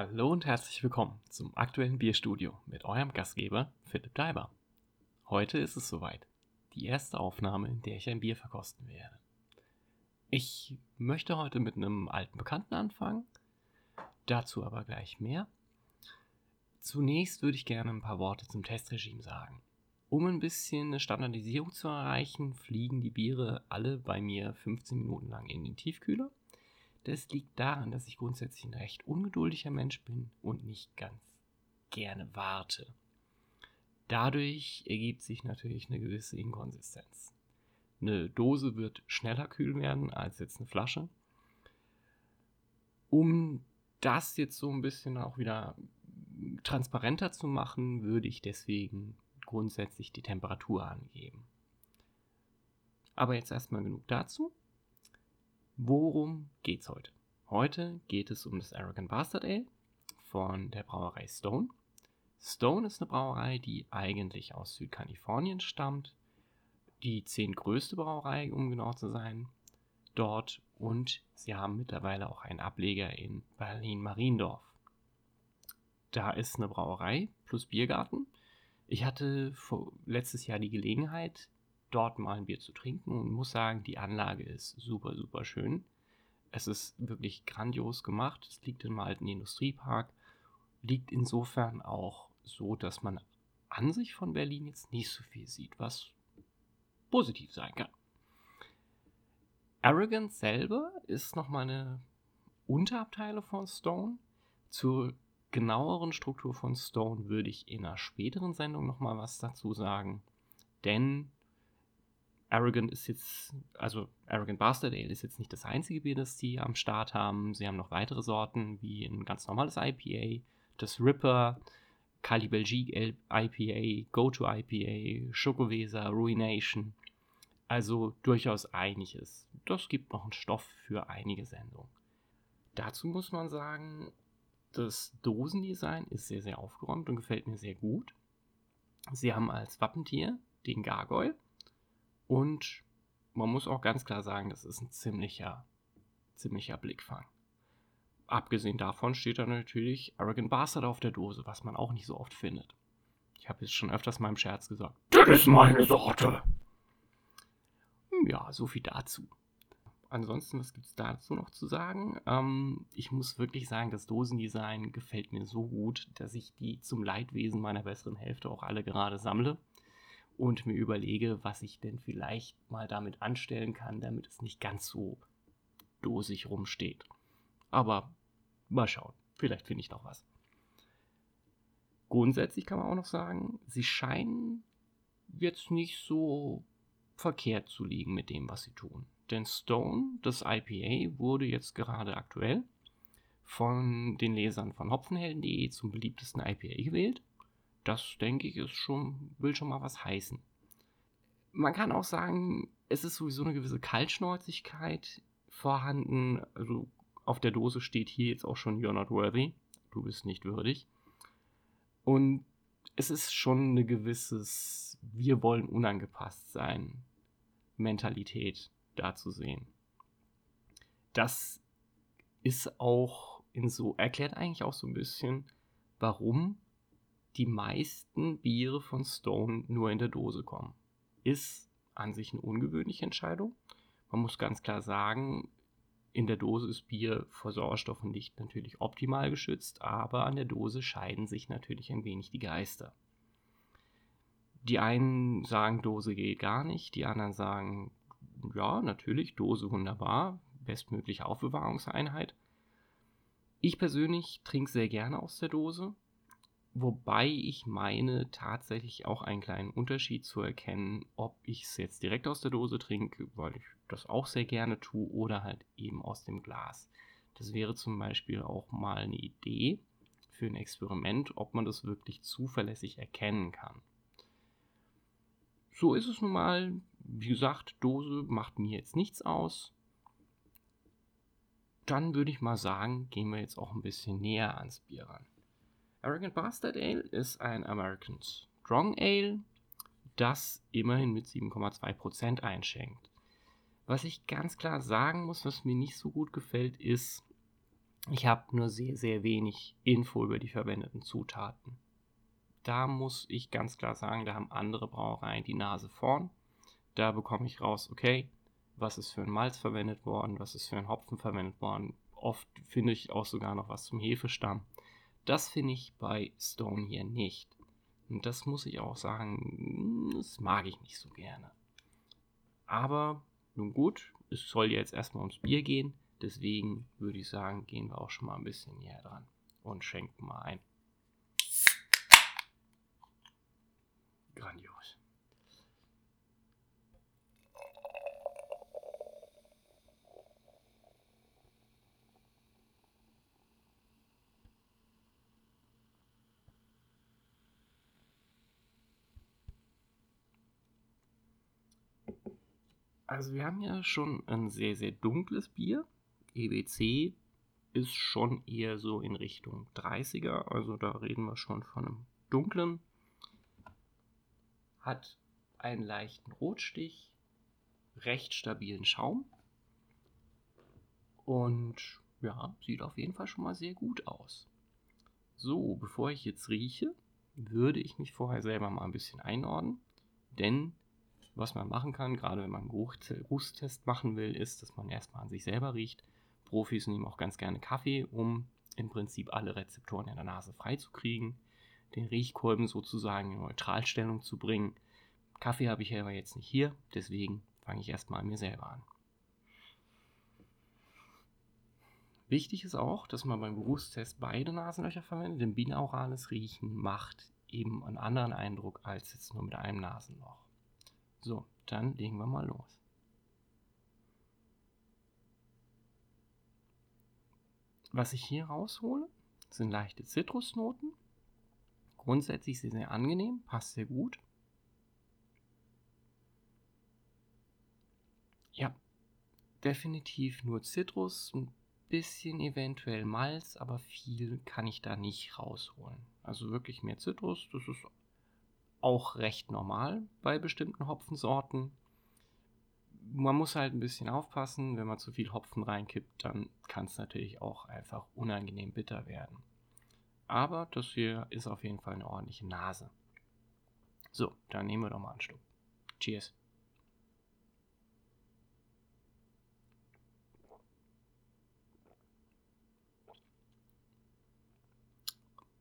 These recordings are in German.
Hallo und herzlich willkommen zum aktuellen Bierstudio mit eurem Gastgeber Philipp Daiber. Heute ist es soweit. Die erste Aufnahme, in der ich ein Bier verkosten werde. Ich möchte heute mit einem alten Bekannten anfangen, dazu aber gleich mehr. Zunächst würde ich gerne ein paar Worte zum Testregime sagen. Um ein bisschen eine Standardisierung zu erreichen, fliegen die Biere alle bei mir 15 Minuten lang in den Tiefkühler. Das liegt daran, dass ich grundsätzlich ein recht ungeduldiger Mensch bin und nicht ganz gerne warte. Dadurch ergibt sich natürlich eine gewisse Inkonsistenz. Eine Dose wird schneller kühl werden als jetzt eine Flasche. Um das jetzt so ein bisschen auch wieder transparenter zu machen, würde ich deswegen grundsätzlich die Temperatur angeben. Aber jetzt erstmal genug dazu. Worum geht's heute? Heute geht es um das Arrogant Bastard Ale von der Brauerei Stone. Stone ist eine Brauerei, die eigentlich aus Südkalifornien stammt, die zehntgrößte Brauerei, um genau zu sein, dort und sie haben mittlerweile auch einen Ableger in Berlin-Mariendorf. Da ist eine Brauerei plus Biergarten. Ich hatte letztes Jahr die Gelegenheit, dort mal ein Bier zu trinken und muss sagen, die Anlage ist super, super schön. Es ist wirklich grandios gemacht. Es liegt im alten Industriepark, liegt insofern auch so, dass man an sich von Berlin jetzt nicht so viel sieht, was positiv sein kann. Arrogance selber ist nochmal eine Unterabteile von Stone. Zur genaueren Struktur von Stone würde ich in einer späteren Sendung nochmal was dazu sagen. Denn Arrogant ist jetzt, also Arrogant Bastard Ale ist jetzt nicht das einzige Bier, das sie am Start haben. Sie haben noch weitere Sorten, wie ein ganz normales IPA, das Ripper, Kali Belgique IPA, Go-To IPA, Schokoweser, Ruination. Also durchaus einiges. Das gibt noch einen Stoff für einige Sendungen. Dazu muss man sagen, das Dosendesign ist sehr, sehr aufgeräumt und gefällt mir sehr gut. Sie haben als Wappentier den Gargoyle und man muss auch ganz klar sagen, das ist ein ziemlicher, ziemlicher Blickfang. Abgesehen davon steht da natürlich Arrogant Bastard auf der Dose, was man auch nicht so oft findet. Ich habe jetzt schon öfters im Scherz gesagt, das ist meine Sorte. Ja, so viel dazu. Ansonsten, was gibt es dazu noch zu sagen? Ähm, ich muss wirklich sagen, das Dosendesign gefällt mir so gut, dass ich die zum Leidwesen meiner besseren Hälfte auch alle gerade sammle und mir überlege, was ich denn vielleicht mal damit anstellen kann, damit es nicht ganz so dosig rumsteht. Aber Mal schauen. Vielleicht finde ich noch was. Grundsätzlich kann man auch noch sagen, sie scheinen jetzt nicht so verkehrt zu liegen mit dem, was sie tun. Denn Stone, das IPA, wurde jetzt gerade aktuell von den Lesern von Hopfenhelden.de zum beliebtesten IPA gewählt. Das, denke ich, ist schon, will schon mal was heißen. Man kann auch sagen, es ist sowieso eine gewisse Kaltschnäuzigkeit vorhanden. Also auf der Dose steht hier jetzt auch schon You're not worthy. Du bist nicht würdig. Und es ist schon eine gewisses Wir wollen unangepasst sein Mentalität da zu sehen. Das ist auch in so, erklärt eigentlich auch so ein bisschen, warum die meisten Biere von Stone nur in der Dose kommen. Ist an sich eine ungewöhnliche Entscheidung. Man muss ganz klar sagen, in der Dose ist Bier vor Sauerstoff und Licht natürlich optimal geschützt, aber an der Dose scheiden sich natürlich ein wenig die Geister. Die einen sagen, Dose geht gar nicht, die anderen sagen, ja, natürlich, Dose wunderbar, bestmögliche Aufbewahrungseinheit. Ich persönlich trinke sehr gerne aus der Dose, wobei ich meine tatsächlich auch einen kleinen Unterschied zu erkennen, ob ich es jetzt direkt aus der Dose trinke, weil ich das auch sehr gerne tue, oder halt eben aus dem Glas. Das wäre zum Beispiel auch mal eine Idee für ein Experiment, ob man das wirklich zuverlässig erkennen kann. So ist es nun mal. Wie gesagt, Dose macht mir jetzt nichts aus. dann würde ich mal sagen, gehen wir jetzt auch ein bisschen näher ans Bier ran. Arrogant Bastard Ale ist ein American Strong Ale, das immerhin mit 7,2% einschenkt. Was ich ganz klar sagen muss, was mir nicht so gut gefällt, ist, ich habe nur sehr, sehr wenig Info über die verwendeten Zutaten. Da muss ich ganz klar sagen, da haben andere Brauereien die Nase vorn. Da bekomme ich raus, okay, was ist für ein Malz verwendet worden, was ist für ein Hopfen verwendet worden. Oft finde ich auch sogar noch was zum Hefestamm. Das finde ich bei Stone hier nicht. Und das muss ich auch sagen, das mag ich nicht so gerne. Aber nun gut, es soll jetzt erstmal ums Bier gehen. Deswegen würde ich sagen, gehen wir auch schon mal ein bisschen näher dran und schenken mal ein. Grandios. Also wir haben ja schon ein sehr, sehr dunkles Bier. EBC ist schon eher so in Richtung 30er. Also da reden wir schon von einem dunklen. Hat einen leichten Rotstich, recht stabilen Schaum. Und ja, sieht auf jeden Fall schon mal sehr gut aus. So, bevor ich jetzt rieche, würde ich mich vorher selber mal ein bisschen einordnen. Denn was man machen kann, gerade wenn man einen Geruchstest machen will, ist, dass man erstmal an sich selber riecht. Profis nehmen auch ganz gerne Kaffee, um im Prinzip alle Rezeptoren in der Nase freizukriegen, den Riechkolben sozusagen in Neutralstellung zu bringen. Kaffee habe ich aber jetzt nicht hier, deswegen fange ich erstmal an mir selber an. Wichtig ist auch, dass man beim Geruchstest beide Nasenlöcher verwendet, denn binaurales Riechen macht eben einen anderen Eindruck als jetzt nur mit einem Nasenloch. So, dann legen wir mal los. Was ich hier raushole, sind leichte Zitrusnoten. Grundsätzlich sehr, sehr angenehm, passt sehr gut. Ja, definitiv nur Zitrus, ein bisschen eventuell Malz, aber viel kann ich da nicht rausholen. Also wirklich mehr Zitrus, das ist auch recht normal bei bestimmten Hopfensorten. Man muss halt ein bisschen aufpassen, wenn man zu viel Hopfen reinkippt, dann kann es natürlich auch einfach unangenehm bitter werden. Aber das hier ist auf jeden Fall eine ordentliche Nase. So, dann nehmen wir doch mal einen Schluck. Cheers.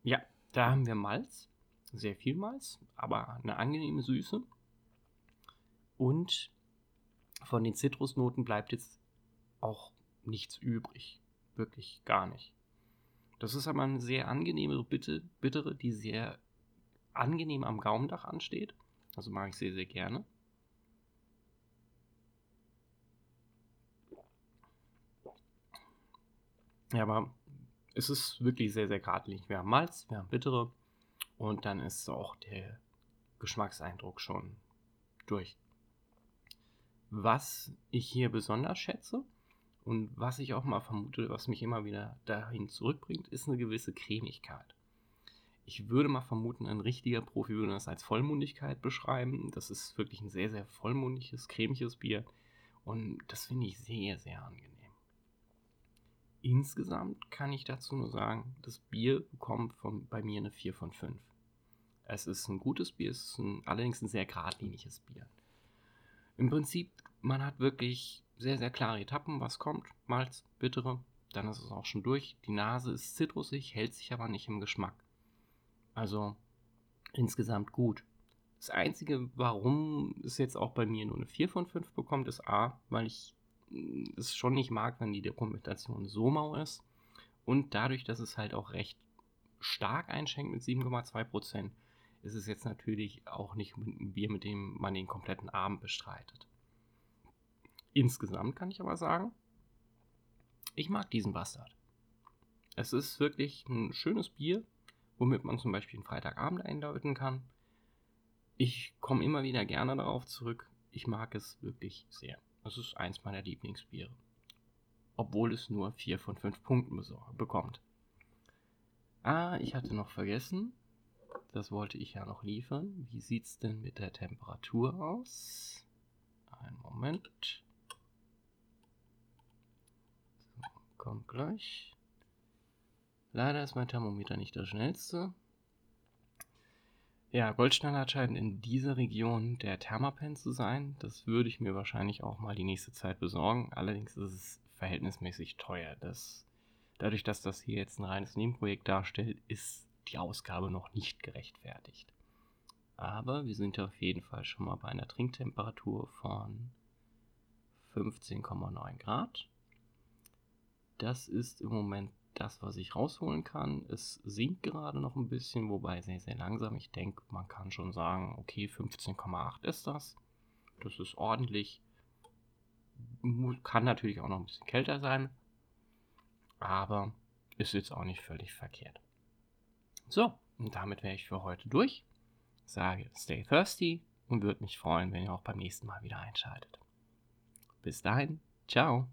Ja, da haben wir Malz sehr viel Malz, aber eine angenehme Süße. Und von den Zitrusnoten bleibt jetzt auch nichts übrig. Wirklich gar nicht. Das ist aber eine sehr angenehme Bitte, bittere, die sehr angenehm am Gaumendach ansteht. Also mag ich sehr, sehr gerne. Ja, aber es ist wirklich sehr, sehr gradlich. Wir haben Malz, wir haben bittere und dann ist auch der Geschmackseindruck schon durch. Was ich hier besonders schätze und was ich auch mal vermute, was mich immer wieder dahin zurückbringt, ist eine gewisse Cremigkeit. Ich würde mal vermuten, ein richtiger Profi würde das als Vollmundigkeit beschreiben. Das ist wirklich ein sehr, sehr vollmundiges, cremiges Bier. Und das finde ich sehr, sehr angenehm. Insgesamt kann ich dazu nur sagen, das Bier bekommt von, bei mir eine 4 von 5. Es ist ein gutes Bier, es ist ein, allerdings ein sehr geradliniges Bier. Im Prinzip, man hat wirklich sehr, sehr klare Etappen, was kommt. Malz, bittere, dann ist es auch schon durch. Die Nase ist zitrusig, hält sich aber nicht im Geschmack. Also insgesamt gut. Das Einzige, warum es jetzt auch bei mir nur eine 4 von 5 bekommt, ist A, weil ich es schon nicht mag, wenn die Dokumentation so mau ist. Und dadurch, dass es halt auch recht stark einschenkt mit 7,2%, ist es jetzt natürlich auch nicht ein Bier, mit dem man den kompletten Abend bestreitet. Insgesamt kann ich aber sagen, ich mag diesen Bastard. Es ist wirklich ein schönes Bier, womit man zum Beispiel einen Freitagabend einläuten kann. Ich komme immer wieder gerne darauf zurück. Ich mag es wirklich sehr. Es ist eins meiner Lieblingsbiere. obwohl es nur 4 von 5 Punkten bekommt. Ah, ich hatte noch vergessen, das wollte ich ja noch liefern. Wie sieht es denn mit der Temperatur aus? Einen Moment. So, kommt gleich. Leider ist mein Thermometer nicht das schnellste. Ja, Goldstandard scheint in dieser Region der Thermapen zu sein. Das würde ich mir wahrscheinlich auch mal die nächste Zeit besorgen. Allerdings ist es verhältnismäßig teuer. Das, dadurch, dass das hier jetzt ein reines Nebenprojekt darstellt, ist die Ausgabe noch nicht gerechtfertigt. Aber wir sind auf jeden Fall schon mal bei einer Trinktemperatur von 15,9 Grad. Das ist im Moment das, was ich rausholen kann. Es sinkt gerade noch ein bisschen, wobei sehr, sehr langsam. Ich denke, man kann schon sagen, okay, 15,8 ist das. Das ist ordentlich. Kann natürlich auch noch ein bisschen kälter sein, aber ist jetzt auch nicht völlig verkehrt. So, und damit wäre ich für heute durch. Sage stay thirsty und würde mich freuen, wenn ihr auch beim nächsten Mal wieder einschaltet. Bis dahin, ciao.